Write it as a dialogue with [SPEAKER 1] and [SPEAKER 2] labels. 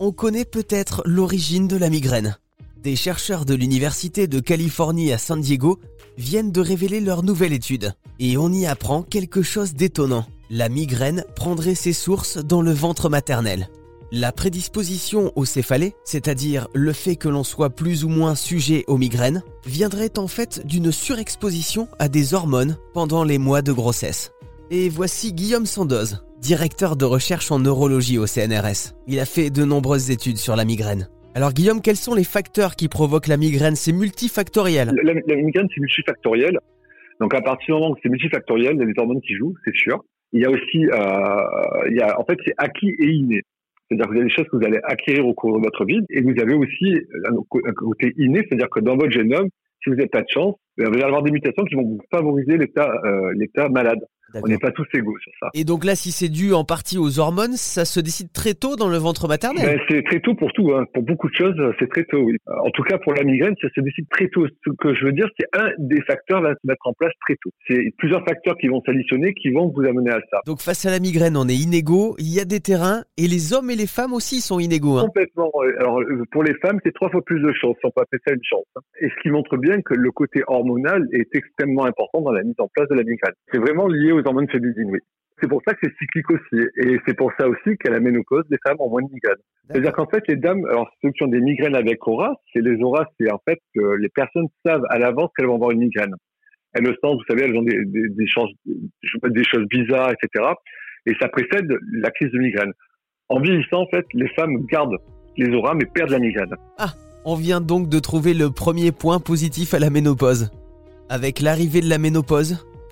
[SPEAKER 1] on connaît peut-être l'origine de la migraine. Des chercheurs de l'Université de Californie à San Diego viennent de révéler leur nouvelle étude. Et on y apprend quelque chose d'étonnant. La migraine prendrait ses sources dans le ventre maternel. La prédisposition au céphalée, c'est-à-dire le fait que l'on soit plus ou moins sujet aux migraines, viendrait en fait d'une surexposition à des hormones pendant les mois de grossesse. Et voici Guillaume Sandoz, directeur de recherche en neurologie au CNRS. Il a fait de nombreuses études sur la migraine. Alors Guillaume, quels sont les facteurs qui provoquent la migraine? C'est multifactoriel.
[SPEAKER 2] La, migraine, c'est multifactoriel. Donc à partir du moment où c'est multifactoriel, il y a des hormones qui jouent, c'est sûr. Il y a aussi, euh, il y a, en fait, c'est acquis et inné. C'est-à-dire que vous avez des choses que vous allez acquérir au cours de votre vie, et vous avez aussi un côté inné, c'est-à-dire que dans votre génome, si vous n'avez pas de chance, vous allez avoir des mutations qui vont vous favoriser l'état euh, l'état malade. On n'est pas tous égaux sur ça.
[SPEAKER 1] Et donc là, si c'est dû en partie aux hormones, ça se décide très tôt dans le ventre maternel
[SPEAKER 2] ben, C'est très tôt pour tout. Hein. Pour beaucoup de choses, c'est très tôt, oui. En tout cas, pour la migraine, ça se décide très tôt. Ce que je veux dire, c'est un des facteurs va se mettre en place très tôt. C'est plusieurs facteurs qui vont s'additionner qui vont vous amener à ça.
[SPEAKER 1] Donc face à la migraine, on est inégaux, il y a des terrains, et les hommes et les femmes aussi sont inégaux. Hein.
[SPEAKER 2] Complètement. Alors euh, pour les femmes, c'est trois fois plus de chance, on peut appeler ça une chance. Hein. Et ce qui montre bien que le côté hormonal est extrêmement important dans la mise en place de la migraine. C'est vraiment lié aux hormones féminines, c'est pour ça que c'est cyclique aussi. Et c'est pour ça aussi qu'à la ménopause, les femmes ont moins de migraines. C'est-à-dire qu'en fait, les dames, alors ceux qui ont des migraines avec aura, c'est les auras, c'est en fait que les personnes savent à l'avance qu'elles vont avoir une migraine. Elles le sentent, vous savez, elles ont des, des, des, choses, des choses bizarres, etc. Et ça précède la crise de migraine. En vieillissant, en fait, les femmes gardent les auras, mais perdent la migraine.
[SPEAKER 1] Ah, on vient donc de trouver le premier point positif à la ménopause. Avec l'arrivée de la ménopause,